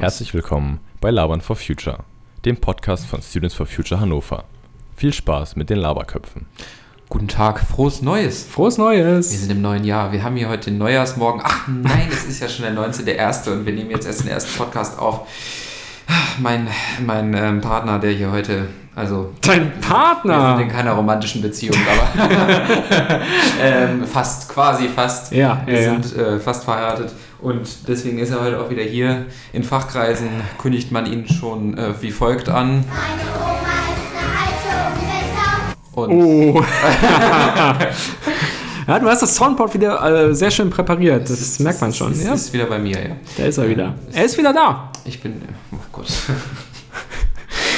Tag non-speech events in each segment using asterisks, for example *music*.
Herzlich willkommen bei Labern for Future, dem Podcast von Students for Future Hannover. Viel Spaß mit den Laberköpfen. Guten Tag, frohes Neues. Frohes Neues. Wir sind im neuen Jahr. Wir haben hier heute den Neujahrsmorgen. Ach nein, es ist ja schon der 19.01. und wir nehmen jetzt erst den ersten Podcast auf. Mein, mein ähm, Partner, der hier heute, also. Dein Partner? Wir sind in keiner romantischen Beziehung, aber *laughs* ähm, fast, quasi fast. Ja, wir ja, sind äh, fast verheiratet und deswegen ist er heute auch wieder hier. In Fachkreisen kündigt man ihn schon äh, wie folgt an. Meine Oma ist eine alte Und Oh. *laughs* ja, du hast das Soundboard wieder äh, sehr schön präpariert. Das ist- merkt man schon. Ist, Ja, ist wieder bei mir, ja. da ist er wieder. Er ist wieder da. Ich bin. Oh Gott.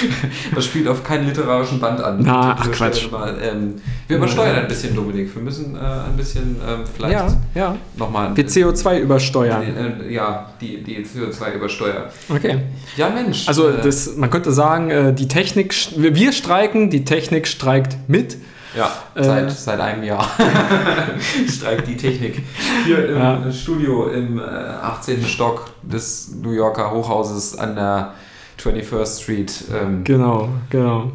*laughs* Das spielt auf keinen literarischen Band an. Na, ach, Quatsch. Mal, ähm, wir übersteuern ein bisschen, Dominik. Wir müssen äh, ein bisschen ähm, vielleicht Ja, ja. nochmal. Wir CO2 übersteuern. Äh, ja, die, die CO2 übersteuern. Okay. Ja, Mensch. Also äh, das, man könnte sagen, äh, die Technik, wir streiken, die Technik streikt mit. Ja, äh, seit, seit einem Jahr *laughs* streikt die Technik. Hier im Ja. Studio im äh, 18. Stock des New Yorker Hochhauses an der 21st Street. Ähm, Genau, genau.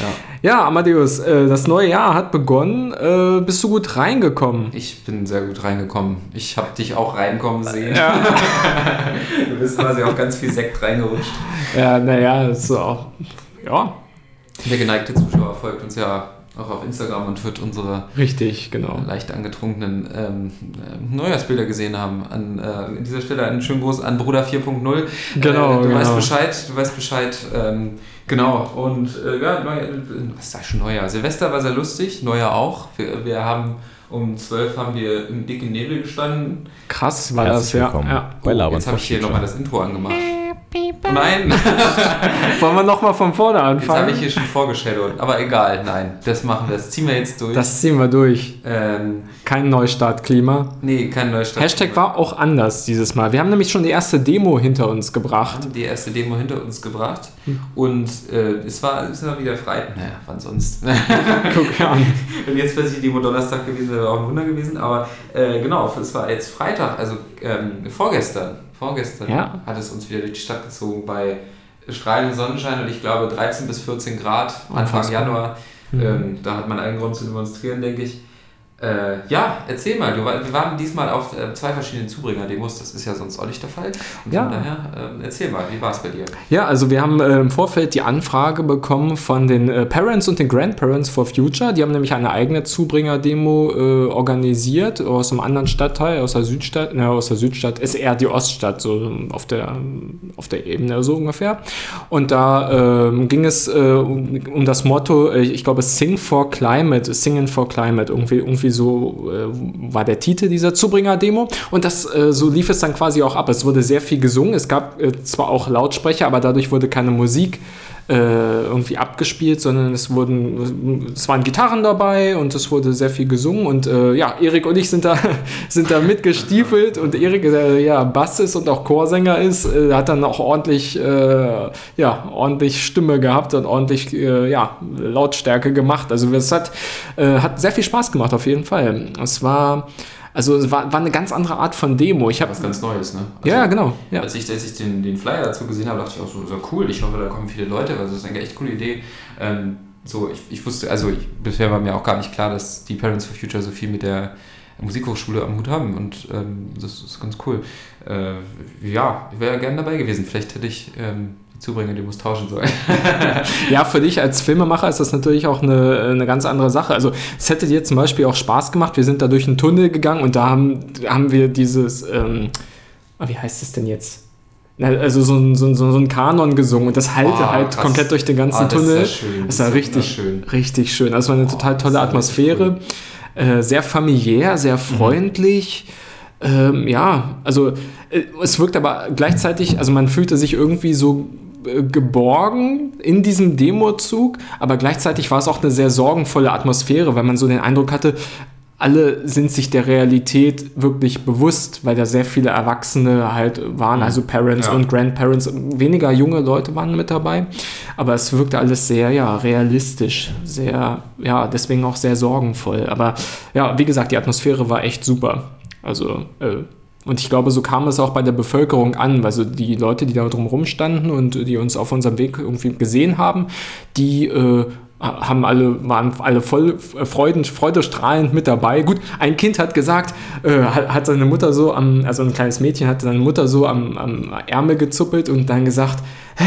ja. Ja, Amadeus, äh, das neue Jahr hat begonnen. Äh, bist du gut reingekommen? Ich bin sehr gut reingekommen. Ich habe dich auch reinkommen sehen. Ja, *laughs* Du bist quasi auch ganz viel Sekt reingerutscht. ja naja, ist auch. Ja, Der geneigte Zuschauer folgt uns ja auch auf Instagram und wird unsere richtig, genau. leicht angetrunkenen ähm, äh, Neujahrsbilder gesehen haben. An äh, dieser Stelle einen schönen Gruß an Bruder 4.0. Genau, äh, du genau. weißt Bescheid, du weißt Bescheid. Ähm, genau. Und äh, ja, Neu was ist schon Neujahr? Silvester war sehr lustig, Neujahr auch. Wir, wir haben um 12 haben wir im dicken Nebel gestanden. Krass war Herzlich das, ja. ja. bei Labern Jetzt habe ich hier nochmal das Intro angemacht. Nein, *laughs* Wollen wir nochmal von vorne jetzt habe anfangen? ich hier schon vorgeschadowt. Aber egal, nein, das machen wir, das ziehen wir jetzt durch. Das ziehen wir durch. ähm, Kein Neustart-Klima. nee, kein Neustart. Hashtag war auch anders dieses Mal. Wir haben nämlich schon die erste Demo hinter uns gebracht. haben die erste Demo hinter uns gebracht Hm. und äh, es war es war wieder frei. Naja, wann sonst? *laughs* Guck an. Wenn jetzt plötzlich Demo Donnerstag gewesen wäre, wäre auch ein Wunder gewesen. Aber äh, genau, es war jetzt Freitag, also ähm, vorgestern. Vorgestern Ja. hat es uns wieder durch die Stadt gezogen bei strahlendem Sonnenschein und ich glaube 13 bis 14 Grad Anfang. Januar. Mhm. Ähm, da hat man allen Grund zu demonstrieren, denke ich. Äh, ja, erzähl mal, du, wir waren diesmal auf äh, zwei verschiedenen Zubringer-Demos, das ist ja sonst auch nicht der Fall. Und Ja. Von daher, ähm, erzähl mal, wie war es bei dir? Ja, also wir haben äh, im Vorfeld die Anfrage bekommen von den äh, Parents und den Grandparents for Future. Die haben nämlich eine eigene Zubringer-Demo äh, organisiert aus einem anderen Stadtteil, aus der Südstadt. Ne, aus der Südstadt ist eher die Oststadt, so auf der, auf der Ebene so ungefähr. Und da ähm, ging es äh, um, um das Motto, äh, ich glaube, Sing for Climate, Singing for Climate, irgendwie, irgendwie so äh, war der Titel dieser Zubringer-Demo. Und das, äh, so lief es dann quasi auch ab. Es wurde sehr viel gesungen. Es gab äh, zwar auch Lautsprecher, aber dadurch wurde keine Musik äh, irgendwie abgespielt, sondern es wurden, es waren Gitarren dabei und es wurde sehr viel gesungen und äh, ja, Erik und ich sind da, *laughs* sind da mitgestiefelt und Erik, der ja Bass ist und auch Chorsänger ist, äh, hat dann auch ordentlich, äh, ja, ordentlich Stimme gehabt und ordentlich, äh, ja, Lautstärke gemacht. Also es hat, äh, hat sehr viel Spaß gemacht auf jeden Fall. Es war, also es war, war eine ganz andere Art von Demo. Ich habe Was ganz Neues, ne? ja, genau. Ja. Als ich, als ich den, den Flyer dazu gesehen habe, dachte ich auch so, so cool, ich hoffe, da kommen viele Leute, weil das ist eine echt coole Idee. Ähm, so, ich, ich wusste, also ich, bisher war mir auch gar nicht klar, dass die Parents for Future so viel mit der Musikhochschule am Hut haben und ähm, das ist ganz cool. Äh, ja, ich wäre gerne dabei gewesen. Vielleicht hätte ich ähm, die Zubringer, die muss tauschen sollen. *laughs* Ja, für dich als Filmemacher ist das natürlich auch eine, eine ganz andere Sache. Also es hätte dir zum Beispiel auch Spaß gemacht. Wir sind da durch einen Tunnel gegangen und da haben, haben wir dieses, ähm, ah, wie heißt es denn jetzt? Also so ein, so, ein, so ein Kanon gesungen und das hallte Ah, halt krass. komplett durch den ganzen Ah, das ist Tunnel. ja schön. Das war Das ist richtig, wunderschön. richtig schön. Also war eine Oh, total tolle ist Atmosphäre. Äh, sehr familiär, sehr Mhm. freundlich. Ähm, ja, also äh, es wirkt aber gleichzeitig, also man fühlte sich irgendwie so geborgen in diesem Demozug, aber gleichzeitig war es auch eine sehr sorgenvolle Atmosphäre, weil man so den Eindruck hatte, alle sind sich der Realität wirklich bewusst, weil da sehr viele Erwachsene halt waren, also Parents Ja. und Grandparents. Weniger junge Leute waren mit dabei, aber es wirkte alles sehr, ja, realistisch, sehr, ja, deswegen auch sehr sorgenvoll. Aber ja, wie gesagt, die Atmosphäre war echt super. Also, äh, Und ich glaube, so kam es auch bei der Bevölkerung an. Also die Leute, die da drumherum standen und die uns auf unserem Weg irgendwie gesehen haben, die äh, haben alle, waren alle voll äh, Freuden, freudestrahlend mit dabei. Gut, ein Kind hat gesagt, äh, hat, seine Mutter so am, also ein kleines Mädchen hat seine Mutter so am, am Ärmel gezuppelt und dann gesagt, hä?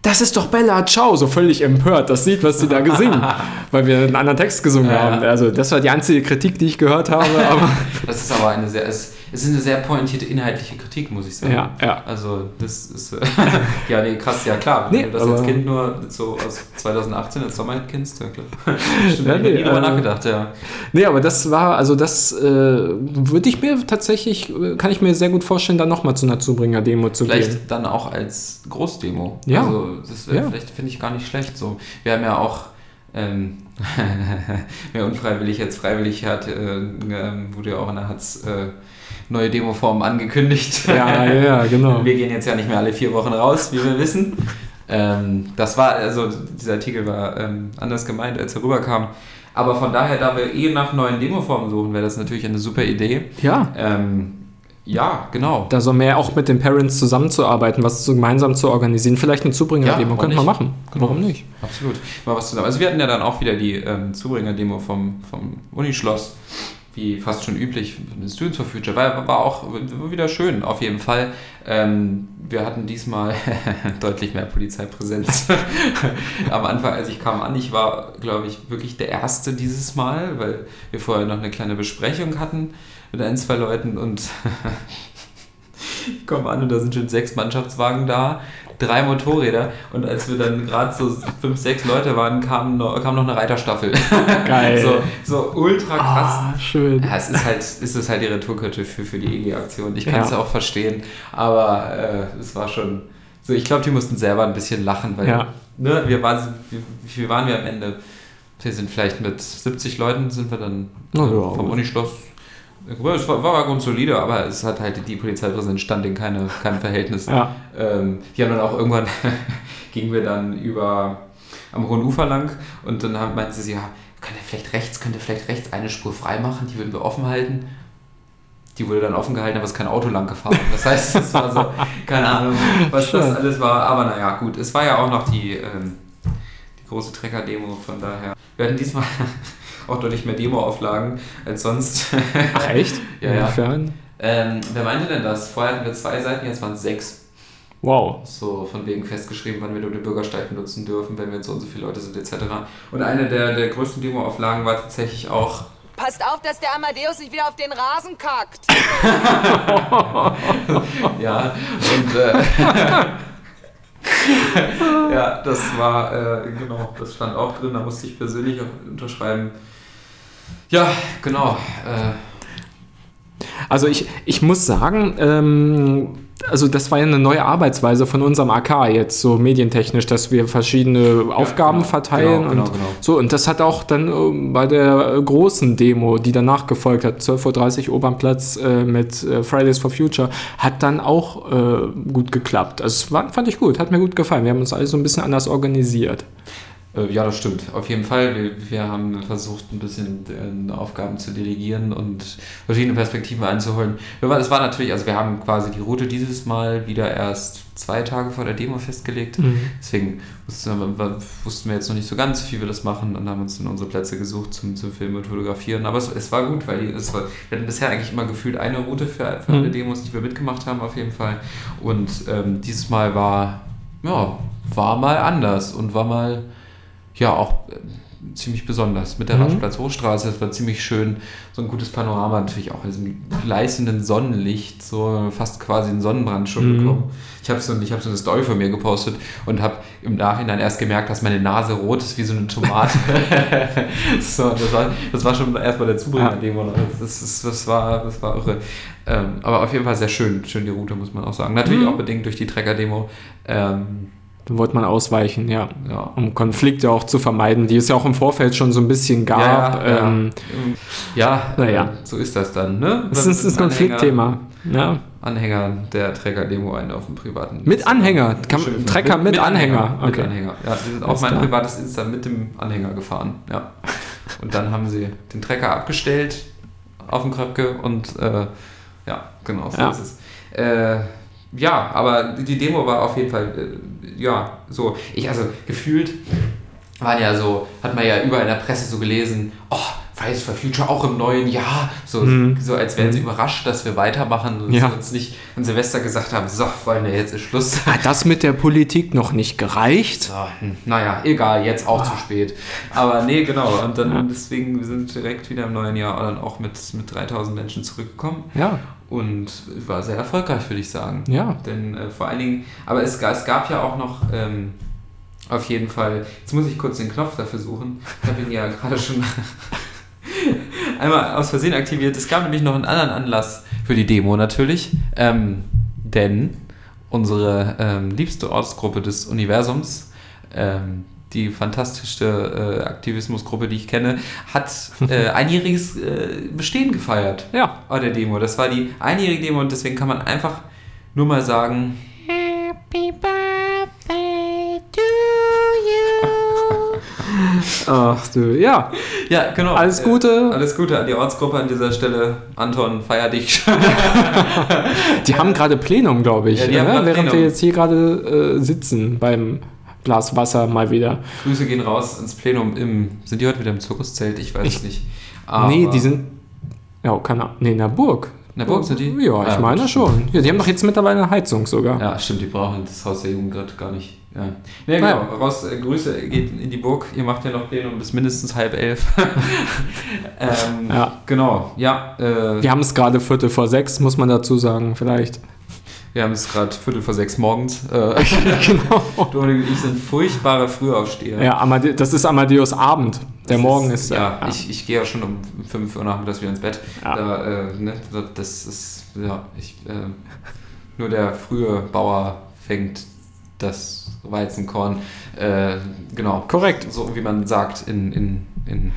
Das ist doch Bella Ciao, so völlig empört. Das sieht, was sie da gesungen, *laughs* weil wir einen anderen Text gesungen Ja. haben. Also das war die einzige Kritik, die ich gehört habe. *laughs* Das ist aber eine sehr, es, es ist eine sehr pointierte inhaltliche Kritik, muss ich sagen. ja, ja. Also, das ist. Äh, *laughs* ja, nee, krass, ja klar. Nee, Wenn du das als Kind nur so aus 2018 als Sommerhit kennst, ja klar. *laughs* Stimmt, Ja, nee, nee, nie drüber äh, nachgedacht, ja. Nee, aber das war, also das äh, würde ich mir tatsächlich, äh, kann ich mir sehr gut vorstellen, da nochmal zu einer Zubringer-Demo zu Vielleicht gehen. dann auch als Großdemo. Ja. Also, das wäre Ja. vielleicht, finde ich, gar nicht schlecht. So, wir haben ja auch. Ähm, *laughs* wer unfreiwillig jetzt freiwillig hat, äh, ähm, wurde ja auch in der Hatz äh, neue Demoform angekündigt. Ja, ja, genau. Wir gehen jetzt ja nicht mehr alle vier Wochen raus, wie wir wissen. Ähm, das war, also dieser Artikel war ähm, anders gemeint, als er rüberkam. Aber von daher, da wir eh nach neuen Demoformen suchen, wäre das natürlich eine super Idee. Ja, Ähm, ja, genau. da so mehr auch mit den Parents zusammenzuarbeiten, was gemeinsam zu organisieren. Vielleicht eine Zubringer-Demo, Ja, könnte man machen. Genau. Warum nicht? Absolut. Mal was zusammen. Also wir hatten ja dann auch wieder die ähm, Zubringer-Demo vom, vom Unischloss, wie fast schon üblich, Students for Future. War, war auch wieder schön, auf jeden Fall. Ähm, wir hatten diesmal *laughs* deutlich mehr Polizeipräsenz. *laughs* Am Anfang, als ich kam an, ich war, glaube ich, wirklich der Erste dieses Mal, weil wir vorher noch eine kleine Besprechung hatten mit ein, zwei Leuten und *laughs* ich komme an und da sind schon sechs Mannschaftswagen da, drei Motorräder und als wir dann gerade so fünf, sechs Leute waren, kam noch, kam noch eine Reiterstaffel. *laughs* Geil. so, so ultra krass. Ah, schön. Ja, es ist halt, es ist halt die Retourkutsche für, für die EG-Aktion. Ich kann Ja. es auch verstehen, aber äh, es war schon so, ich glaube, die mussten selber ein bisschen lachen, weil Ja. ne, wir waren, wie, viel waren wir am Ende? Wir sind vielleicht mit 70 Leuten sind wir dann ja, vom. Unischloss. Es war, war grundsolide, aber es hat halt die Polizeipräsenz stand in keine, keinem Verhältnis. Ja. Ähm, die haben dann auch irgendwann, *laughs* gingen wir dann über am Hohen Ufer lang und dann haben, meinten sie, ja, kann er vielleicht rechts, könnte vielleicht rechts eine Spur frei machen, die würden wir offen halten. Die wurde dann offen gehalten, aber es ist kein Auto lang gefahren. Das heißt, es war so, *laughs* keine Ahnung, was das Schön. alles war. Aber naja, gut, es war ja auch noch die, ähm, die große Trecker-Demo, von daher. Wir hatten diesmal auch deutlich mehr Demo-Auflagen als sonst. *laughs* Ach, echt? Ja, ja. Inwiefern? ähm, wer meinte denn das? Vorher hatten wir zwei Seiten, jetzt waren es sechs. Wow. So von wegen festgeschrieben, wann wir nur den Bürgersteig benutzen dürfen, wenn wir so und so viele Leute sind, etc. Und eine der, der größten Demo-Auflagen war tatsächlich auch Passt auf, dass der Amadeus nicht wieder auf den Rasen kackt. *laughs* Ja, und äh, *laughs* ja, das war, äh, genau, das stand auch drin, da musste ich persönlich auch unterschreiben. Ja, genau. Äh, Also ich, ich muss sagen, ähm, also das war ja eine neue Arbeitsweise von unserem AK jetzt, so medientechnisch, dass wir verschiedene Aufgaben genau, verteilen genau, genau, und genau. so. Und das hat auch dann ähm, bei der äh, großen Demo, die danach gefolgt hat, 12.30 Uhr Obernplatz äh, mit äh, Fridays for Future, hat dann auch äh, gut geklappt. Also war, fand ich gut, hat mir gut gefallen. Wir haben uns alle so ein bisschen anders organisiert. Äh, Ja, das stimmt. Auf jeden Fall. Wir, wir haben versucht, ein bisschen äh, Aufgaben zu delegieren und verschiedene Perspektiven einzuholen. Es war natürlich, also wir haben quasi die Route dieses Mal wieder erst zwei Tage vor der Demo festgelegt. Deswegen wussten wir, wussten wir jetzt noch nicht so ganz, wie wir das machen und haben uns dann unsere Plätze gesucht zum, zum Filmen und Fotografieren. Aber es, es war gut, weil es war, wir hatten bisher eigentlich immer gefühlt eine Route für, für alle Mhm. Demos, die wir mitgemacht haben, auf jeden Fall. Und ähm, dieses Mal war, ja, war mal anders und war mal ja auch äh, ziemlich besonders mit der Mhm. Raschplatz Hochstraße. Es war ziemlich schön, so ein gutes Panorama natürlich auch in diesem gleißenden Sonnenlicht, so fast quasi einen Sonnenbrand schon Mhm. bekommen. Ich habe so, ich hab so eine Story von mir gepostet und habe im Nachhinein erst gemerkt, dass meine Nase rot ist wie so eine Tomate. *laughs* *laughs* so, das, war, das war schon erst bei der Zubringer-Demo. noch. Das, das, das, war, das war irre. Ähm, aber auf jeden Fall sehr schön, schön die Route, muss man auch sagen. Natürlich Mhm. auch bedingt durch die Trecker-Demo. Ähm, Da wollte man ausweichen, ja. ja, Um Konflikte auch zu vermeiden, die es ja auch im Vorfeld schon so ein bisschen gab. Ja, ja, ähm, ja, Naja. äh, so ist das dann, ne? Das ist das Anhänger- Konfliktthema. Ja. Anhänger der Trecker-Demo einen auf dem privaten. Mit Anhänger. Kann. Trecker mit, Anhänger. Mit Okay. Anhänger. Ja, die sind auf mein klar. privates Insta mit dem Anhänger gefahren. Ja. Und dann haben sie den Trecker abgestellt auf dem Kröpke und äh, Ja, genau, so Ja. ist es. Äh, ja, aber die Demo war auf jeden Fall, äh, ja, so, ich, also gefühlt waren ja so, hat man ja überall in der Presse so gelesen, oh, Fridays for Future auch im neuen Jahr, so, so als wären sie überrascht, dass wir weitermachen und Mhm. Ja. uns nicht an Silvester gesagt haben, so, Freunde, jetzt ist Schluss. *laughs* Hat das mit der Politik noch nicht gereicht? So, hm, naja, egal, jetzt auch zu spät. Aber nee, genau. Und dann deswegen wir sind direkt wieder im neuen Jahr dann auch mit, mit 3000 Menschen zurückgekommen. Ja. Und war sehr erfolgreich, würde ich sagen. Ja. Denn äh, vor allen Dingen, aber es, es gab ja auch noch ähm, auf jeden Fall, jetzt muss ich kurz den Knopf dafür suchen. Ich habe ihn ja *laughs* gerade schon *laughs* einmal aus Versehen aktiviert. Es gab nämlich noch einen anderen Anlass für die Demo natürlich. Ähm, denn unsere ähm, liebste Ortsgruppe des Universums, ähm, die fantastischste äh, Aktivismusgruppe, die ich kenne, hat äh, *laughs* einjähriges äh, Bestehen gefeiert Ja. bei der Demo. Das war die einjährige Demo und deswegen kann man einfach nur mal sagen, *laughs* Ach du, ja. ja, genau. Alles Gute. Äh, alles Gute an die Ortsgruppe an dieser Stelle. Anton, feier dich. *laughs* Die haben gerade Plenum, glaube ich, Ja, die haben grad während Plenum. wir jetzt hier gerade äh, sitzen beim Glas Wasser mal wieder. Grüße gehen raus ins Plenum im. Sind die heute wieder im Zirkuszelt? Ich weiß es nicht. nee, Aber- die sind. Ja, keine Ahnung. Nee, in der Burg. In der Burg sind die? Ja, ich Ja, meine schon. Ja, die haben doch jetzt mittlerweile eine Heizung sogar. Ja, stimmt, die brauchen das Haus der Jugend gerade gar nicht. Ja, Naja. genau. Raus, äh, Grüße, geht in die Burg. Ihr macht ja noch Plenum bis mindestens halb elf. *laughs* ähm, Ja. Genau, ja. Äh, Wir haben es gerade Viertel vor sechs, muss man dazu sagen, vielleicht. Wir haben es gerade Viertel vor sechs morgens. Äh, *laughs* genau. Dominik und ich sind furchtbare Frühaufsteher. Ja, Amade das ist Amadeus Abend. Der Das Morgen ist. Ja, Ich, ich gehe ja schon um 5 Uhr nachmittags wieder ins Bett. Ja. Da, äh, ne, das ist, ja, ich, äh, nur der frühe Bauer fängt das Weizenkorn. Äh, genau. Korrekt. So wie man sagt in. in, in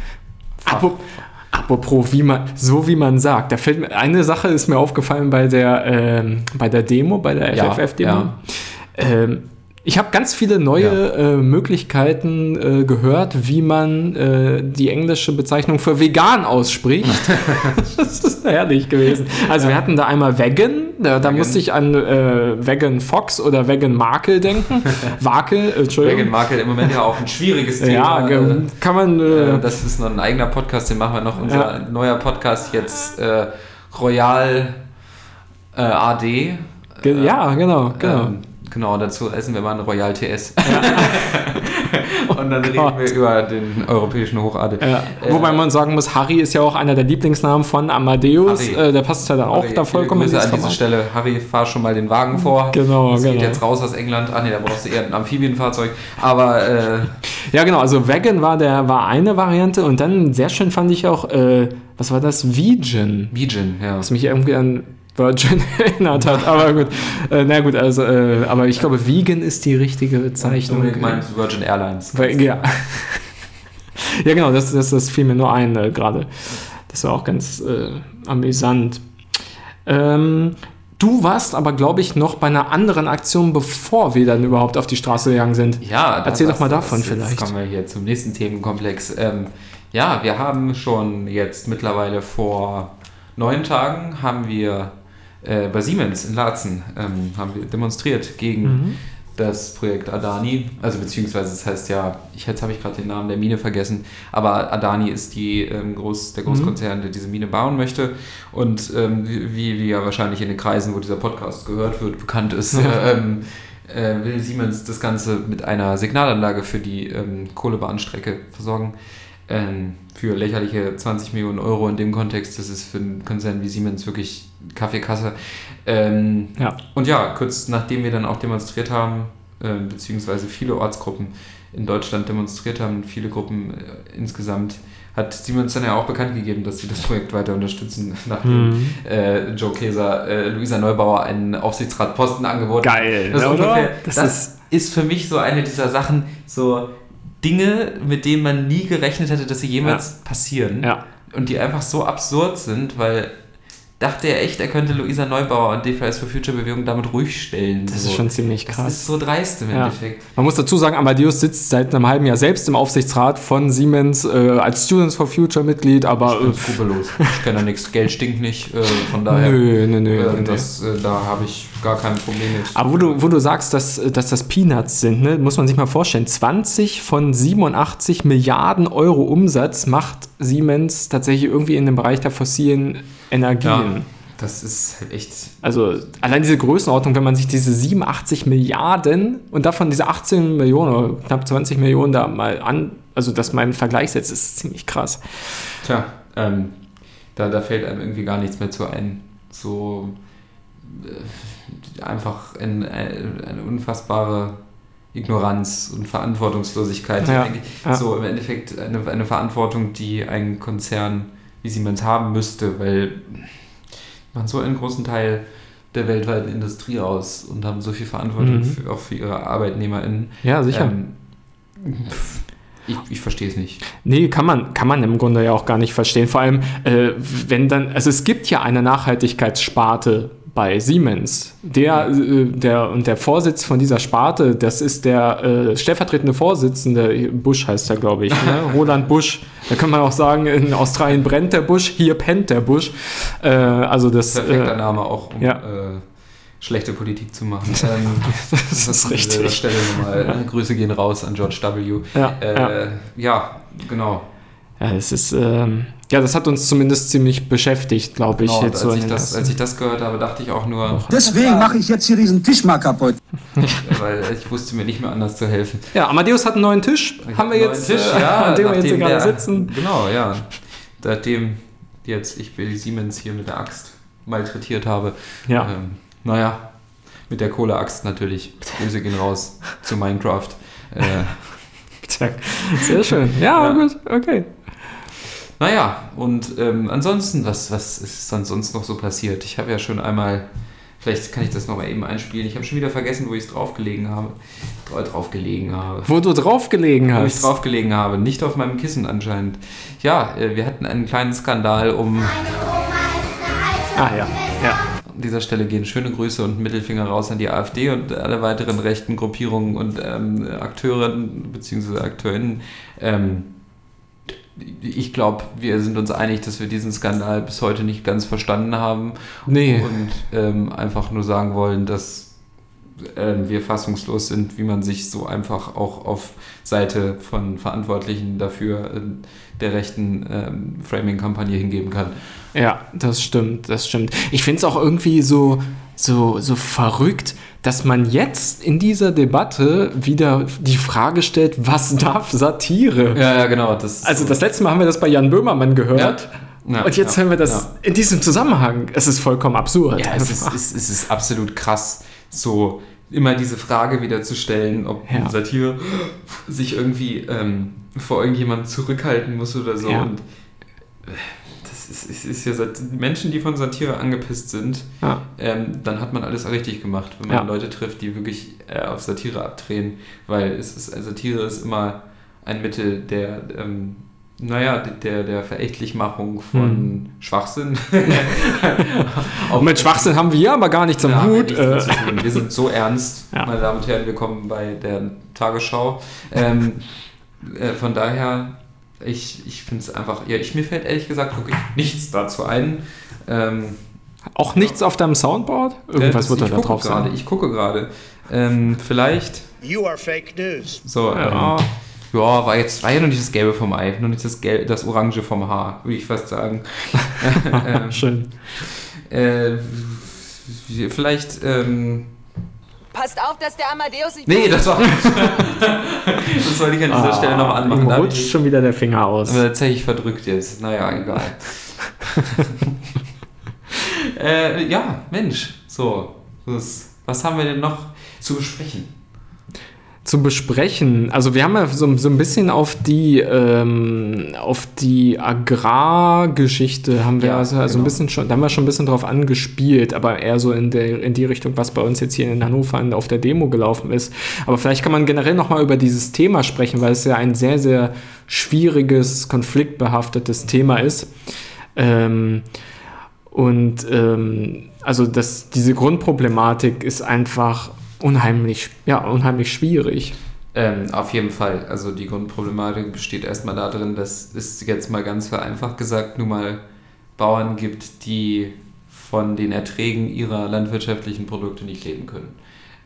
Apropos, wie man, so wie man sagt, da fällt mir eine Sache ist mir aufgefallen bei der, ähm, bei der Demo, bei der Ja, FFF-Demo. ja. Ähm, ich habe ganz viele neue äh, Möglichkeiten äh, gehört, wie man äh, die englische Bezeichnung für vegan ausspricht. *laughs* das ist herrlich gewesen. Also wir hatten da einmal Vegan, da, da Vegan. musste ich an äh, Vegan Fox oder Vegan Markel denken. *laughs* Wakel, äh, Entschuldigung. Meghan Markle im Moment ja auch ein schwieriges ja, Thema. ge- kann man. Äh, Äh, das ist noch ein eigener Podcast, den machen wir noch. Unser Ja. neuer Podcast jetzt äh, Royal äh, AD. ge- ja, genau, genau. Ähm, genau, dazu essen wir mal ein Royal TS. *laughs* Und dann reden Oh Gott. wir über den europäischen Hochadel. Ja, Äh, wobei man sagen muss, Harry ist ja auch einer der Lieblingsnamen von Amadeus. Äh, der passt ja dann auch Harry, da vollkommen ins an diese Format. Stelle. Harry, fahr schon mal den Wagen vor. Genau, geht genau. jetzt raus aus England. Ah nee, da brauchst du eher ein Amphibienfahrzeug. Aber äh, Ja, genau. Also Vegan war der war eine Variante und dann sehr schön fand ich auch, äh, was war das? Vegan. Vegan, ja. Was mich irgendwie an Virgin *laughs* erinnert hat. Aber gut. Äh, na gut, also, äh, aber ich glaube, Vegan ist die richtige Bezeichnung. Dominik meint Virgin Airlines. Ja. *laughs* ja, genau, das, das, das fiel mir nur ein äh, gerade. Das war auch ganz äh, amüsant. Ähm, du warst aber, glaube ich, noch bei einer anderen Aktion, bevor wir dann überhaupt auf die Straße gegangen sind. Ja, Erzähl doch mal davon das- vielleicht. Jetzt kommen wir hier zum nächsten Themenkomplex. Ähm, ja, wir haben schon jetzt mittlerweile vor neun Tagen haben wir äh, bei Siemens in Laatzen ähm, haben wir demonstriert gegen Mhm. das Projekt Adani. Also beziehungsweise es heißt ja, ich jetzt habe ich gerade den Namen der Mine vergessen, aber Adani ist die, ähm, Groß, der Großkonzern, der diese Mine bauen möchte. Und ähm, wie, wie ja wahrscheinlich in den Kreisen, wo dieser Podcast gehört wird, bekannt ist, *laughs* ähm, äh, will Siemens das Ganze mit einer Signalanlage für die ähm, Kohlebahnstrecke versorgen. Ähm, für lächerliche 20 Millionen Euro in dem Kontext, das ist für einen Konzern wie Siemens wirklich Kaffeekasse. Ähm, Ja. und ja, kurz nachdem wir dann auch demonstriert haben, äh, beziehungsweise viele Ortsgruppen in Deutschland demonstriert haben, viele Gruppen äh, insgesamt, hat Siemens dann ja auch bekannt gegeben, dass sie das Projekt weiter unterstützen, *laughs* nachdem Mhm. äh, Joe Keser, äh, Luisa Neubauer einen Aufsichtsratposten angeboten hat. Geil, Das, ist ungefähr, Das das, ist, für mich so eine dieser Sachen, so Dinge, mit denen man nie gerechnet hätte, dass sie jemals passieren Ja. und die einfach so absurd sind, weil dachte ja echt, er könnte Luisa Neubauer und die Fridays for Future Bewegung damit ruhig stellen. Das so. ist schon ziemlich Das krass. ist so dreist im Ja. Endeffekt. Man muss dazu sagen, Amadeus sitzt seit einem halben Jahr selbst im Aufsichtsrat von Siemens äh, als Students for Future Mitglied, aber Ich bin skrupellos. *laughs* Ich kenne da nichts. Geld stinkt nicht. Äh, von äh, daher, nö, nö, nö, äh, das, äh, da habe ich gar kein Problem mit. Aber wo du, wo du sagst, dass, dass das Peanuts sind, ne, muss man sich mal vorstellen. 20 von 87 Milliarden Euro Umsatz macht Siemens tatsächlich irgendwie in dem Bereich der fossilen Energien. Ja, das ist halt echt. Also allein diese Größenordnung, wenn man sich diese 87 Milliarden und davon diese 18 Millionen oder knapp 20 Millionen da mal an, also das mal im Vergleich setzt, ist ziemlich krass. Tja, ähm, da, da fällt einem irgendwie gar nichts mehr zu ein. So äh, einfach ein, ein, eine unfassbare Ignoranz und Verantwortungslosigkeit. Ja, ja. So im Endeffekt eine, eine Verantwortung, die ein Konzern wie Siemens haben müsste, weil man so einen großen Teil der weltweiten Industrie aus und haben so viel Verantwortung Mhm. für, auch für ihre ArbeitnehmerInnen. Ja, sicher. Ähm, ich ich verstehe es nicht. Nee, kann man, kann man im Grunde ja auch gar nicht verstehen. Vor allem, äh, wenn dann, also es gibt ja eine Nachhaltigkeitssparte bei Siemens. Der, äh, der und der Vorsitz von dieser Sparte, das ist der äh, stellvertretende Vorsitzende, Bush heißt er, glaube ich, ne? *laughs* Roland Bush. Da kann man auch sagen, in Australien brennt der Busch, hier pennt der Busch. Äh, also das, Perfekter äh, Name auch, um ja. äh, schlechte Politik zu machen. *laughs* Ähm, das ist an dieser richtig. Stelle nochmal äh, Grüße gehen raus an George W. Ja, ja. ja. genau. Ja, es ist, ähm, ja, das hat uns zumindest ziemlich beschäftigt, glaube ich. genau. Jetzt so als, in ich das, als ich das gehört habe, dachte ich auch nur, Deswegen mache ich jetzt hier diesen Tisch mal kaputt. *laughs* weil ich wusste mir nicht mehr anders zu helfen. ja, Amadeus hat einen neuen Tisch. Ich haben wir jetzt, Tisch, äh, *laughs* ja, an dem wir jetzt hier gerade sitzen. Genau, ja. Seitdem jetzt ich Billy Siemens hier mit der Axt malträtiert habe. Ja. Ähm, naja, mit der Kohleaxt natürlich. Grüße gehen raus zu Minecraft. Äh, *laughs* Sehr schön. Ja, Ja. gut, okay. Naja, und ähm, ansonsten, was, was ist dann sonst noch so passiert? Ich habe ja schon einmal, vielleicht kann ich das nochmal eben einspielen. Ich habe schon wieder vergessen, wo ich es draufgelegen habe. Dra- Draufgelegen habe. Wo du draufgelegen Wo ich hast. draufgelegen habe. Nicht auf meinem Kissen anscheinend. Ja, äh, wir hatten einen kleinen Skandal um. Ah, ja. Ja. An dieser Stelle gehen schöne Grüße und Mittelfinger raus an die AfD und alle weiteren rechten Gruppierungen und ähm, Akteure bzw. AkteurInnen. Ähm, ich glaube, wir sind uns einig, dass wir diesen Skandal bis heute nicht ganz verstanden haben Nee. und ähm, einfach nur sagen wollen, dass ähm, wir fassungslos sind, wie man sich so einfach auch auf Seite von Verantwortlichen dafür äh, der rechten ähm, Framing-Kampagne hingeben kann. Ja, das stimmt, das stimmt. Ich finde es auch irgendwie so, so, so verrückt, dass man jetzt in dieser Debatte wieder die Frage stellt, was darf Satire? Ja, ja, genau. Das Also so. das letzte Mal haben wir das bei Jan Böhmermann gehört. Ja. Und jetzt ja, hören wir das in diesem Zusammenhang. Es ist vollkommen absurd. Ja, es ist, *laughs* es, es ist absolut krass, so immer diese Frage wieder zu stellen, ob. Satire sich irgendwie ähm, vor irgendjemandem zurückhalten muss oder so. Ja. Und äh, ist, es ist ja Menschen, die von Satire angepisst sind, Ja. ähm, dann hat man alles richtig gemacht, wenn man Ja. Leute trifft, die wirklich äh, auf Satire abdrehen, weil es ist, also Satire ist immer ein Mittel der, ähm, naja, der, der Verächtlichmachung von Hm. Schwachsinn. *laughs* Auch mit Schwachsinn haben wir aber gar nichts am Ja, Hut. Äh. Wir sind so ernst, Ja. meine Damen und Herren, wir kommen bei der Tagesschau. Ähm, äh, von daher, ich, ich finde es einfach, ja, ich, mir fällt ehrlich gesagt wirklich nichts dazu ein. Ähm, auch nichts auf deinem Soundboard? Irgendwas äh, wird da drauf gerade, sein. Ich gucke gerade. Ähm, vielleicht, You are fake news. so, Ja. ähm, ja, war jetzt, war ja noch nicht das Gelbe vom Ei, noch nicht das, Gel das Orange vom Haar, würde ich fast sagen. ähm, *laughs* Schön. äh, vielleicht, ähm, Passt auf, dass der Amadeus nicht. Nee, das war *laughs* Das wollte ich an dieser Stelle nochmal anmachen. Da rutscht schon wieder der Finger aus. aber tatsächlich verdrückt jetzt. Naja, egal. *laughs* äh, ja, Mensch. So. Was haben wir denn noch zu besprechen? Zu besprechen. Also wir haben ja so, so ein bisschen auf die ähm, auf die Agrargeschichte haben wir Ja, also, also ein genau. bisschen schon, da haben wir schon ein bisschen drauf angespielt, aber eher so in der in die Richtung, was bei uns jetzt hier in Hannover an- auf der Demo gelaufen ist. Aber vielleicht kann man generell noch mal über dieses Thema sprechen, weil es ja ein sehr sehr schwieriges, konfliktbehaftetes Thema ist. Ähm, Und ähm, also das, diese Grundproblematik ist einfach unheimlich, ja, unheimlich schwierig. Ähm, auf jeden Fall. Also die Grundproblematik besteht erstmal darin, dass es jetzt mal ganz vereinfacht gesagt nun mal Bauern gibt, die von den Erträgen ihrer landwirtschaftlichen Produkte nicht leben können.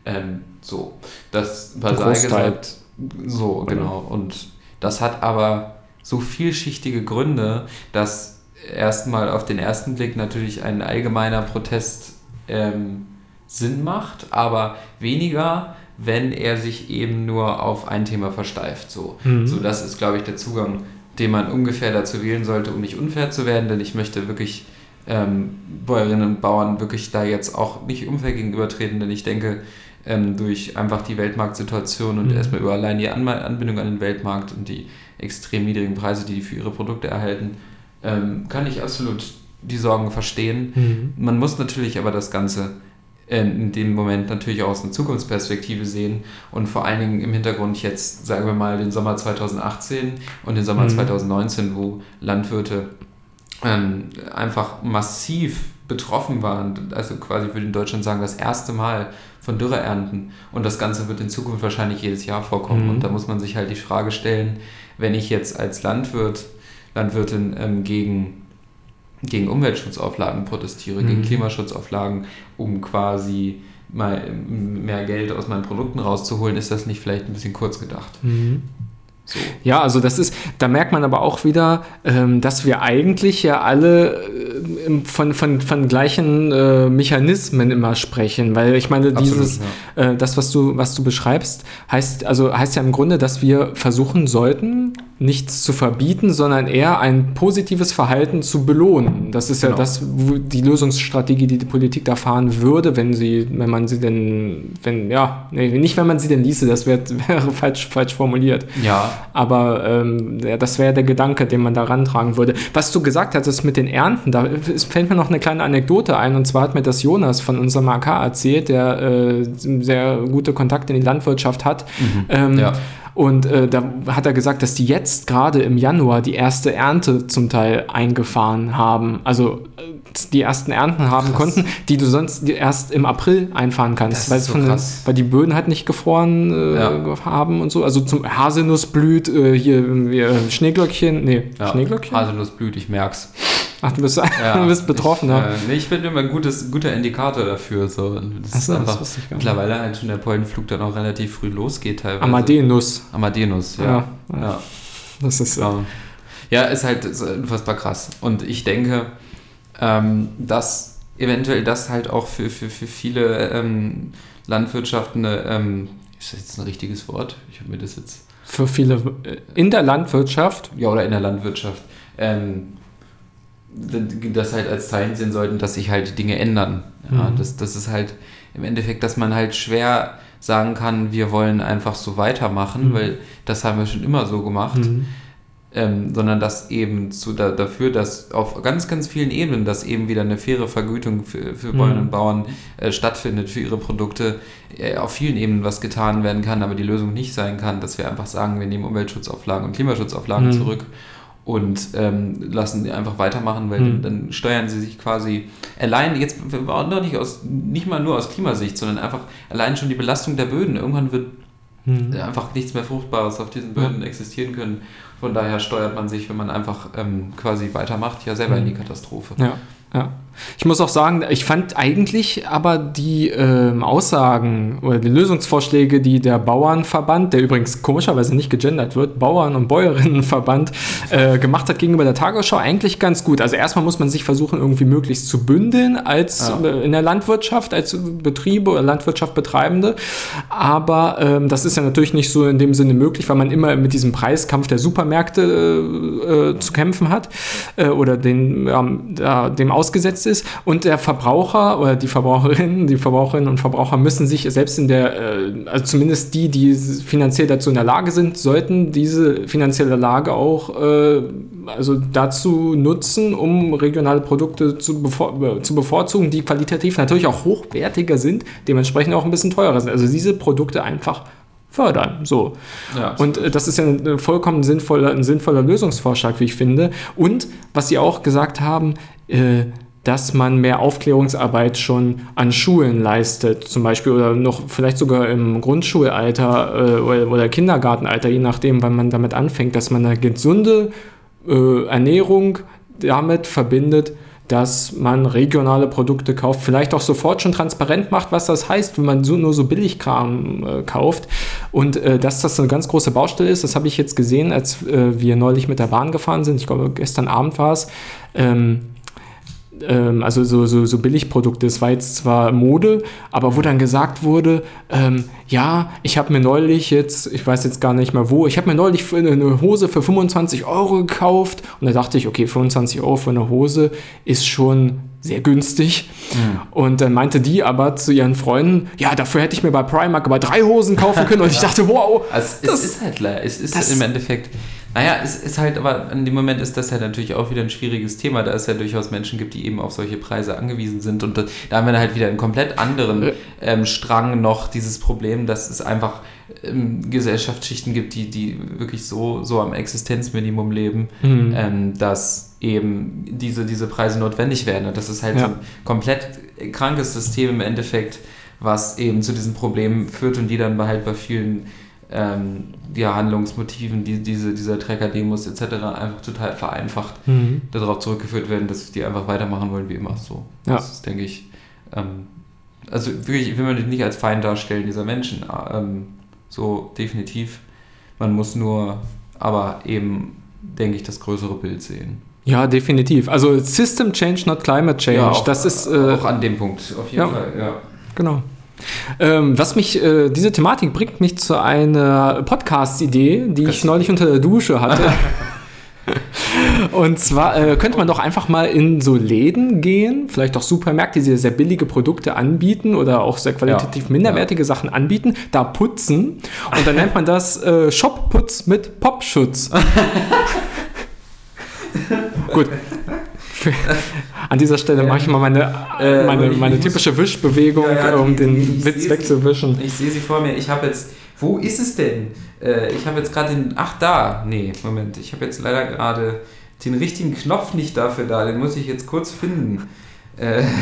Ähm, so, das Großteil. gesagt. So, genau. Und das hat aber so vielschichtige Gründe, dass erstmal auf den ersten Blick natürlich ein allgemeiner Protest ähm, Sinn macht, aber weniger, wenn er sich eben nur auf ein Thema versteift. So, Mhm. so das ist, glaube ich, der Zugang, den man ungefähr dazu wählen sollte, um nicht unfair zu werden, denn ich möchte wirklich ähm, Bäuerinnen und Bauern wirklich da jetzt auch nicht unfair gegenübertreten, denn ich denke, ähm, durch einfach die Weltmarktsituation und Mhm. erstmal über allein die Anbindung an den Weltmarkt und die extrem niedrigen Preise, die die für ihre Produkte erhalten, ähm, kann ich absolut die Sorgen verstehen. Mhm. Man muss natürlich aber das Ganze in dem Moment natürlich auch aus einer Zukunftsperspektive sehen und vor allen Dingen im Hintergrund jetzt, sagen wir mal, den Sommer 2018 und den Sommer Mhm. 2019, wo Landwirte ähm, einfach massiv betroffen waren, also quasi würde in Deutschland sagen, das erste Mal von Dürreernten und das Ganze wird in Zukunft wahrscheinlich jedes Jahr vorkommen Mhm. und da muss man sich halt die Frage stellen, wenn ich jetzt als Landwirt, Landwirtin ähm, gegen gegen Umweltschutzauflagen protestiere, gegen Mhm. Klimaschutzauflagen, um quasi mal mehr Geld aus meinen Produkten rauszuholen, ist das nicht vielleicht ein bisschen kurz gedacht. Mhm. So. Ja, also das ist, da merkt man aber auch wieder, ähm, dass wir eigentlich ja alle äh, von, von, von gleichen äh, Mechanismen immer sprechen, weil ich meine, Absolut, dieses, äh, das, was du, was du beschreibst, heißt, also heißt ja im Grunde, dass wir versuchen sollten, nichts zu verbieten, sondern eher ein positives Verhalten zu belohnen. Das ist ja Genau. das, wo die Lösungsstrategie, die die Politik da fahren würde, wenn sie, wenn man sie denn, wenn, ja, nee, nicht wenn man sie denn ließe, das wär, *laughs* wäre falsch, falsch formuliert. Ja, Aber ähm, ja, das wäre der Gedanke, den man da rantragen würde. Was du gesagt hattest mit den Ernten, da fällt mir noch eine kleine Anekdote ein. Und zwar hat mir das Jonas von unserem AK erzählt, der äh, sehr gute Kontakte in die Landwirtschaft hat. Ähm, Ja. Und äh, da hat er gesagt, dass die jetzt gerade im Januar die erste Ernte zum Teil eingefahren haben. Also äh, die ersten Ernten haben Krass. konnten, die du sonst erst im April einfahren kannst, Das weil, so von weil die Böden halt nicht gefroren äh, Ja. haben und so. Also zum Haselnuss blüht, äh, hier äh, Schneeglöckchen, nee, ja. Schneeglöckchen? Haselnussblut, ich merk's. Ach, du bist, *laughs* Ja, du bist betroffen, ich, ja. äh, nee, ich bin immer ein gutes, guter Indikator dafür. So. Das Ach so, ist das einfach nicht. mittlerweile halt schon der Pollenflug dann auch relativ früh losgeht teilweise. Amadeus, Amadeus, ja. Ja, ja. ja. das ist Ja, ja ist halt ist unfassbar krass. Und ich denke, ähm, dass eventuell das halt auch für, für, für viele ähm, Landwirtschaften, eine, ähm, ist das jetzt ein richtiges Wort? Ich habe mir das jetzt, für viele äh, in der Landwirtschaft. ja, oder in der Landwirtschaft, ähm, das halt als Zeichen sehen sollten, dass sich halt Dinge ändern. Ja, Mhm. das, das ist halt im Endeffekt, dass man halt schwer sagen kann, wir wollen einfach so weitermachen, Mhm. weil das haben wir schon immer so gemacht. Mhm. Ähm, sondern dass eben zu, da, dafür, dass auf ganz, ganz vielen Ebenen, dass eben wieder eine faire Vergütung für, für Bäuerinnen Mhm. und Bauern äh, stattfindet für ihre Produkte, äh, auf vielen Ebenen was getan werden kann, aber die Lösung nicht sein kann, dass wir einfach sagen, wir nehmen Umweltschutzauflagen und Klimaschutzauflagen Mhm. zurück und ähm, lassen die einfach weitermachen, weil Mhm. dann steuern sie sich quasi allein, jetzt noch nicht aus, nicht mal nur aus Klimasicht, sondern einfach allein schon die Belastung der Böden. Irgendwann wird Mhm. äh, einfach nichts mehr Fruchtbares auf diesen Böden existieren können. Von daher steuert man sich, wenn man einfach ähm, quasi weitermacht, ja selber in die Katastrophe. Ja, ja. Ich muss auch sagen, ich fand eigentlich aber die ähm, Aussagen oder die Lösungsvorschläge, die der Bauernverband, der übrigens komischerweise nicht gegendert wird, Bauern- und Bäuerinnenverband, äh, gemacht hat gegenüber der Tagesschau, eigentlich ganz gut. Also erstmal muss man sich versuchen, irgendwie möglichst zu bündeln als Ja. äh, in der Landwirtschaft, als Betriebe oder Landwirtschaft Betreibende. Aber ähm, das ist ja natürlich nicht so in dem Sinne möglich, weil man immer mit diesem Preiskampf der Supermärkte äh, äh, zu kämpfen hat äh, oder den, dem ausgesetzt ist. Und der Verbraucher oder die Verbraucherinnen, die Verbraucherinnen und Verbraucher müssen sich selbst in der, äh, also zumindest die, die finanziell dazu in der Lage sind, sollten diese finanzielle Lage auch äh, also dazu nutzen, um regionale Produkte zu, bevor, äh, zu bevorzugen, die qualitativ natürlich auch hochwertiger sind, dementsprechend auch ein bisschen teurer sind. Also diese Produkte einfach fördern. So. Ja, Und äh, das ist ja ein, äh, vollkommen sinnvoller, ein sinnvoller Lösungsvorschlag, wie ich finde. Und was Sie auch gesagt haben, äh, dass man mehr Aufklärungsarbeit schon an Schulen leistet, zum Beispiel oder noch vielleicht sogar im Grundschulalter äh, oder, Kindergartenalter, je nachdem, wann man damit anfängt, dass man eine gesunde äh, Ernährung damit verbindet, dass man regionale Produkte kauft, vielleicht auch sofort schon transparent macht, was das heißt, wenn man so, nur so Billigkram äh, kauft. Und äh, dass das eine ganz große Baustelle ist, das habe ich jetzt gesehen, als äh, wir neulich mit der Bahn gefahren sind. Ich glaube, gestern Abend war es. Ähm, ähm, also so, so, so Billigprodukte. Es war jetzt zwar Mode, aber wo dann gesagt wurde, ähm, ja, ich habe mir neulich jetzt, ich weiß jetzt gar nicht mehr wo, ich habe mir neulich eine- Hose für 25 Euro gekauft. Und da dachte ich, okay, 25 Euro für eine Hose ist schon sehr günstig. Und dann meinte die aber zu ihren Freunden, ja, dafür hätte ich mir bei Primark aber drei Hosen kaufen können. Und ich dachte, wow, Also es das- ist halt es ist das- im Endeffekt, naja, es ist halt, aber in dem Moment ist das ja natürlich auch wieder ein schwieriges Thema, da es ja durchaus Menschen gibt, die eben auf solche Preise angewiesen sind und da, haben wir dann halt wieder einen komplett anderen Äh. ähm, Strang noch dieses Problem, dass es einfach ähm, Gesellschaftsschichten gibt, die, die wirklich so, so am Existenzminimum leben, Mhm. ähm, dass eben diese, diese Preise notwendig werden und das ist halt Ja. so ein komplett krankes System im Endeffekt, was eben zu diesen Problemen führt und die dann halt bei vielen ähm, ja, Handlungsmotiven, die, diese, dieser Trecker-Demos etc. einfach total vereinfacht Mhm. darauf zurückgeführt werden, dass die einfach weitermachen wollen wie immer. So. Ja. Das ist, denke ich, ähm, also wirklich, ich will man nicht als Feind darstellen dieser Menschen, ähm, so definitiv. Man muss nur aber eben, denke ich, das größere Bild sehen. Ja, definitiv. Also System Change, not Climate Change. auch, das ist äh, auch an dem Punkt, auf jeden ja. Fall, ja. Genau. Ähm, was mich, äh, diese Thematik bringt mich zu einer Podcast-Idee, die ich neulich unter der Dusche hatte. Und zwar äh, könnte man doch einfach mal in so Läden gehen, vielleicht auch Supermärkte, die sehr, sehr billige Produkte anbieten oder auch sehr qualitativ Ja. minderwertige Sachen anbieten, da putzen. Und dann nennt man das äh, Shopputz mit Popschutz. *laughs* Gut. An dieser Stelle mache ich mal meine, Äh, meine, meine typische Wischbewegung, Ja, ja, um die- den Witz sehe- wegzuwischen. Ich sehe sie vor mir. Ich habe jetzt. Wo ist es denn? Äh, ich habe jetzt gerade den. Ach, da. Nee, Moment. Ich habe jetzt leider gerade den richtigen Knopf nicht dafür da. Den muss ich jetzt kurz finden. Äh, *laughs*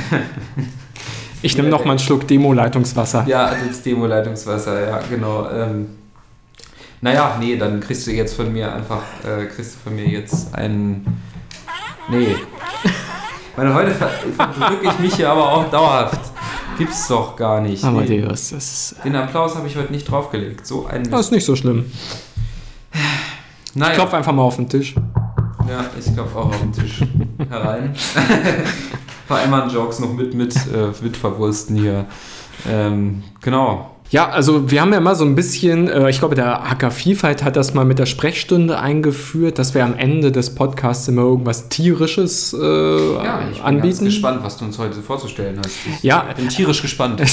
Ich nehme noch mal einen Schluck Demo-Leitungswasser. ja, das Demo-Leitungswasser, ja, genau. Ähm, naja, nee, dann kriegst du jetzt von mir einfach. Äh, kriegst du von mir jetzt einen. Nee. Weil heute ver- verdrücke ich mich hier aber auch dauerhaft. Gibt's doch gar nicht. Nee. Amadeus, das ist, Den Applaus habe ich heute nicht draufgelegt. So ein das ist nicht so schlimm. Naja. Klopf einfach mal auf den Tisch. Ja, ich klopfe auch auf den Tisch herein. *laughs* Ein paar Emman-Jokes noch mit, mit, äh, mit verwursten hier. Ähm, genau. Ja, also wir haben ja immer so ein bisschen, äh, ich glaube, der Hacker Vielfalt hat das mal mit der Sprechstunde eingeführt, dass wir am Ende des Podcasts immer irgendwas Tierisches äh, Ja, ich bin anbieten. ganz gespannt, was du uns heute vorzustellen hast. Ich Ja. bin tierisch gespannt. *laughs*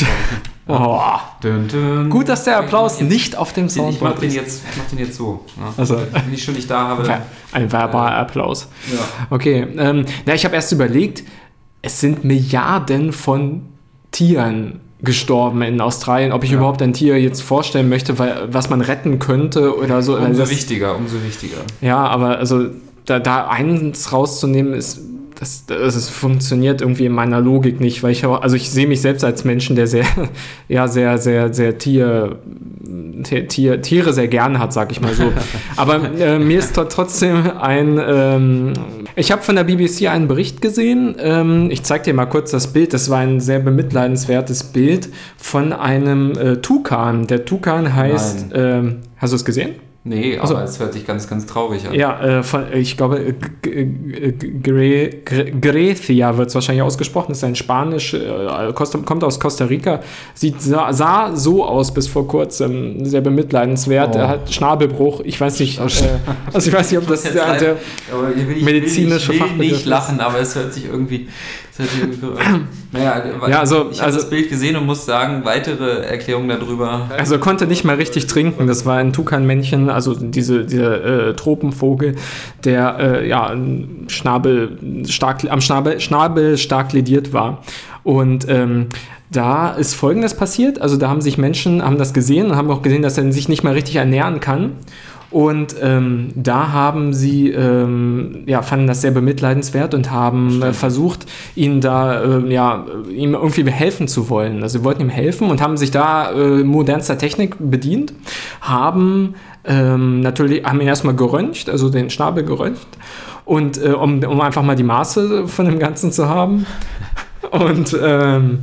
Oh, dun, dun. gut, dass der Applaus jetzt- nicht auf dem Ich mach Soundboard den ist. jetzt, ich mach den jetzt so. Ja. Also- Wenn ich schon nicht da habe. Ein verbaler Applaus. Ja. Okay, ähm, ja, ich habe erst überlegt, es sind Milliarden von Tieren gestorben in Australien, ob ich Ja. überhaupt ein Tier jetzt vorstellen möchte, weil, was man retten könnte oder so. Umso Das- wichtiger, umso wichtiger. Ja, aber also da, da eins rauszunehmen ist, das, das, es funktioniert irgendwie in meiner Logik nicht, weil ich auch, also ich sehe mich selbst als Menschen, der sehr, *laughs* ja, sehr, sehr, sehr Tier, Tier, Tier, Tiere sehr gerne hat, sag ich mal so. *laughs* Aber äh, mir ist trotzdem ein, ähm, ich habe von der BBC einen Bericht gesehen. Ähm, ich zeige dir mal kurz das Bild. Das war ein sehr bemitleidenswertes Bild von einem äh, Tukan. Der Tukan heißt, ähm, hast du es gesehen? Nee, Ach so. aber es hört sich ganz, ganz traurig an. Ja, äh, von, ich glaube, äh, Grecia wird es wahrscheinlich ausgesprochen. Das ist ein Spanisch, äh, Costa, kommt aus Costa Rica. Sieht, sah, sah so aus bis vor kurzem. Sehr bemitleidenswert. Oh. Er hat Schnabelbruch. Ich weiß nicht, *laughs* äh, also ich weiß nicht, ob das der, leid- der aber ich will, ich medizinische will, ich will Fachbegriff nicht ist. lachen, aber es hört sich irgendwie. Naja, Ja, also- ich habe also- das Bild gesehen und muss sagen, weitere Erklärungen darüber. Also er konnte nicht mal richtig trinken. Das war ein Tukanmännchen, also diese, dieser äh, Tropenvogel, der äh, ja Schnabel stark, am Schnabel, Schnabel stark lediert war. Und ähm, da ist Folgendes passiert. Also da haben sich Menschen, haben das gesehen und haben auch gesehen, dass er sich nicht mehr richtig ernähren kann. Und ähm, da haben sie, ähm, ja, fanden das sehr bemitleidenswert und haben äh, versucht, ihn da, äh, ja, ihm irgendwie helfen zu wollen. Also sie wollten ihm helfen und haben sich da äh, modernster Technik bedient, haben ähm, natürlich, haben ihn erstmal geröntgt, also den Schnabel geröntgt. Und äh, um, um einfach mal die Maße von dem Ganzen zu haben. *laughs* Und ähm,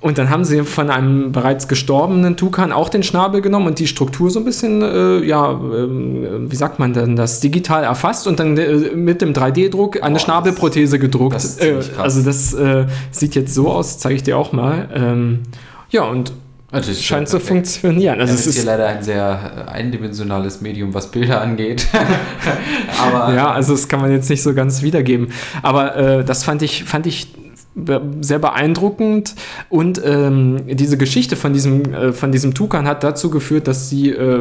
und dann haben sie von einem bereits gestorbenen Tukan auch den Schnabel genommen und die Struktur so ein bisschen, äh, ja, ähm, wie sagt man denn das, digital erfasst und dann äh, mit dem 3D-Druck eine Boah, Schnabelprothese gedruckt. das ist äh, also das äh, sieht jetzt so aus, zeige ich dir auch mal. Ähm, ja, und Natürlich scheint zu perfekt. funktionieren. Also Also es ist hier leider ein sehr äh, eindimensionales Medium, was Bilder angeht. *laughs* Aber ja, also das kann man jetzt nicht so ganz wiedergeben. Aber äh, das fand ich, fand ich sehr beeindruckend und ähm, diese Geschichte von diesem, äh, von diesem Tukan hat dazu geführt, dass sie, äh,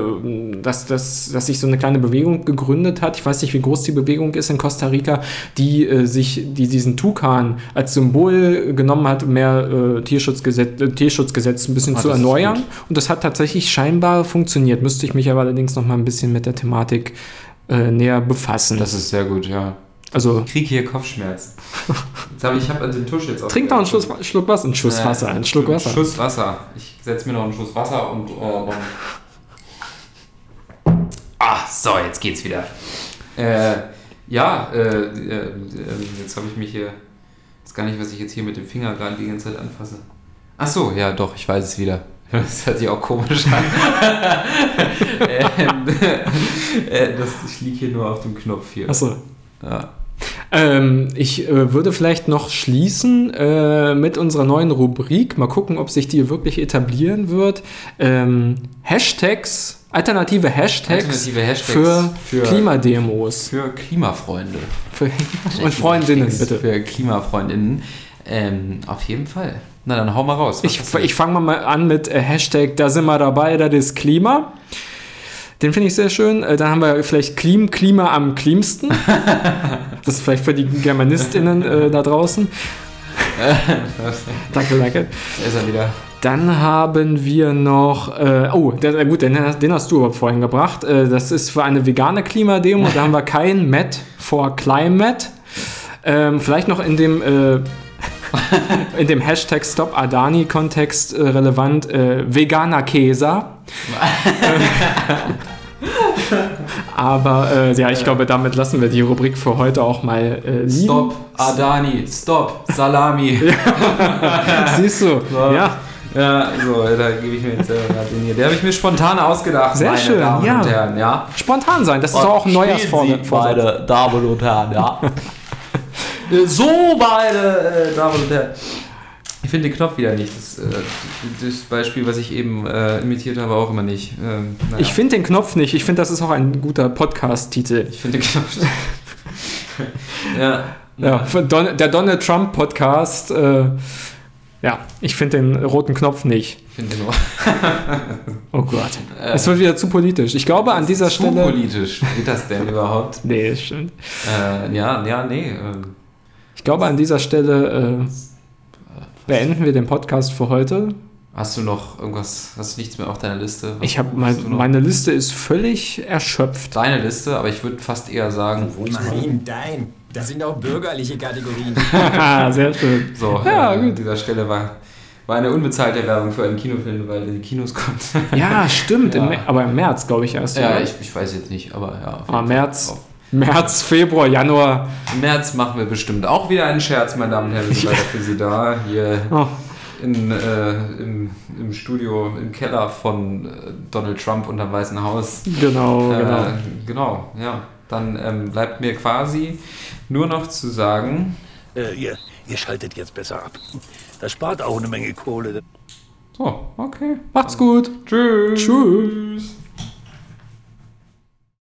dass, dass, dass sich so eine kleine Bewegung gegründet hat. Ich weiß nicht, wie groß die Bewegung ist in Costa Rica, die äh, sich, die diesen Tukan als Symbol genommen hat, um mehr äh, Tierschutzgesetz, äh, Tierschutzgesetz ein bisschen Ah, zu erneuern. Und das hat tatsächlich scheinbar funktioniert. Müsste ich mich aber allerdings noch mal ein bisschen mit der Thematik äh, näher befassen. das ist sehr gut, ja. Also Ich kriege hier Kopfschmerzen. Jetzt hab ich ich habe den Tusch jetzt auf. Trink doch einen Schluss, Schluck Wasser, einen Schuss Äh, Wasser, einen Schluck Wasser. Schuss Wasser. Ich setze mir noch einen Schuss Wasser und. Äh, ah, so, jetzt geht's wieder. Äh, ja, äh, äh, äh, jetzt habe ich mich hier. Ich weiß gar nicht, was ich jetzt hier mit dem Finger gerade die ganze Zeit anfasse. Ach so, ja, doch, ich weiß es wieder. *laughs* Das hört sich auch komisch an. *laughs* ähm, *laughs* äh, das, ich liege hier nur auf dem Knopf hier. Achso. Ja. Ähm, ich äh, würde vielleicht noch schließen äh, mit unserer neuen Rubrik. Mal gucken, ob sich die wirklich etablieren wird. Ähm, Hashtags, alternative Hashtags, Alternative Hashtags für, für- Klimademos. Für Klimafreunde. Für, und Freundinnen, bitte. Für Klimafreundinnen. Ähm, auf jeden Fall. Na, dann hau mal raus. Was Ich, ich fange mal an mit äh, Hashtag, da sind wir dabei, das ist Klima. Den finde ich sehr schön. Äh, dann haben wir vielleicht Klim, Klima am klimsten. *laughs* Das ist vielleicht für die GermanistInnen äh, da draußen. *laughs* danke, danke. Da ist er wieder. Dann haben wir noch, äh, oh, der, gut, den, den hast du aber vorhin gebracht. Äh, das ist für eine vegane Klimademo. Da haben wir kein Met for Climate. Ähm, vielleicht noch in dem, äh, *laughs* in dem Hashtag Stop Adani Kontext äh, relevant, äh, veganer Käse. *laughs* Aber äh, ja, ich glaube, damit lassen wir die Rubrik für heute auch mal äh, liegen. Stop, Adani, stop, Salami. *laughs* Siehst du? Ja, Ja, so, da gebe ich mir jetzt selber gerade den hier. Der habe ich mir spontan ausgedacht, Sehr meine schön, Damen ja. und Herren, ja. spontan sein. Das ist auch ein Neujahrsvorsatz. meine Damen und Herren, ja. So, meine äh, Damen und Herren. Ich finde den Knopf wieder nicht. Das, äh, das Beispiel, was ich eben äh, imitiert habe, auch immer nicht. Ähm, naja. Ich finde den Knopf nicht. Ich finde, das ist auch ein guter Podcast-Titel. Ich finde den Knopf. *laughs* ja. Ja, Don der Donald Trump Podcast. Äh, ja, ich finde den roten Knopf nicht. Ich finde den auch Oh Gott. Es wird wieder zu politisch. Ich glaube, an dieser zu Stelle. politisch. Geht das denn überhaupt? *laughs* Nee, stimmt. Äh, ja, ja, nee. ähm, Ich glaube, an dieser Stelle äh, beenden wir den Podcast für heute. Hast du noch irgendwas, hast du nichts mehr auf deiner Liste? Was Ich habe mein, meine Liste ist völlig erschöpft. Deine Liste, aber ich würde fast eher sagen, Nein, dein. Das sind auch bürgerliche Kategorien. *laughs* Ah, sehr schön. so, Ja, äh, gut. an dieser Stelle war, war eine unbezahlte Werbung für einen Kinofilm, weil in die Kinos kommt. Ja, stimmt. *laughs* Im, Ja. Mer- aber im März, glaube ich, erst. ja, ich, ich weiß jetzt nicht, aber ja. auf jeden Ah, Fall. März. Auf- März, Februar, Januar. Im März machen wir bestimmt auch wieder einen Scherz, meine Damen und Herren. Wir sind leider für Sie da. Hier Oh. in, äh, im, im Studio, im Keller von äh, Donald Trump unterm Weißen Haus. Genau, genau. Äh, genau, ja. Dann ähm, bleibt mir quasi nur noch zu sagen, Äh, ihr, ihr schaltet jetzt besser ab. Das spart auch eine Menge Kohle. so, okay. Macht's gut. Tschüss. Tschüss.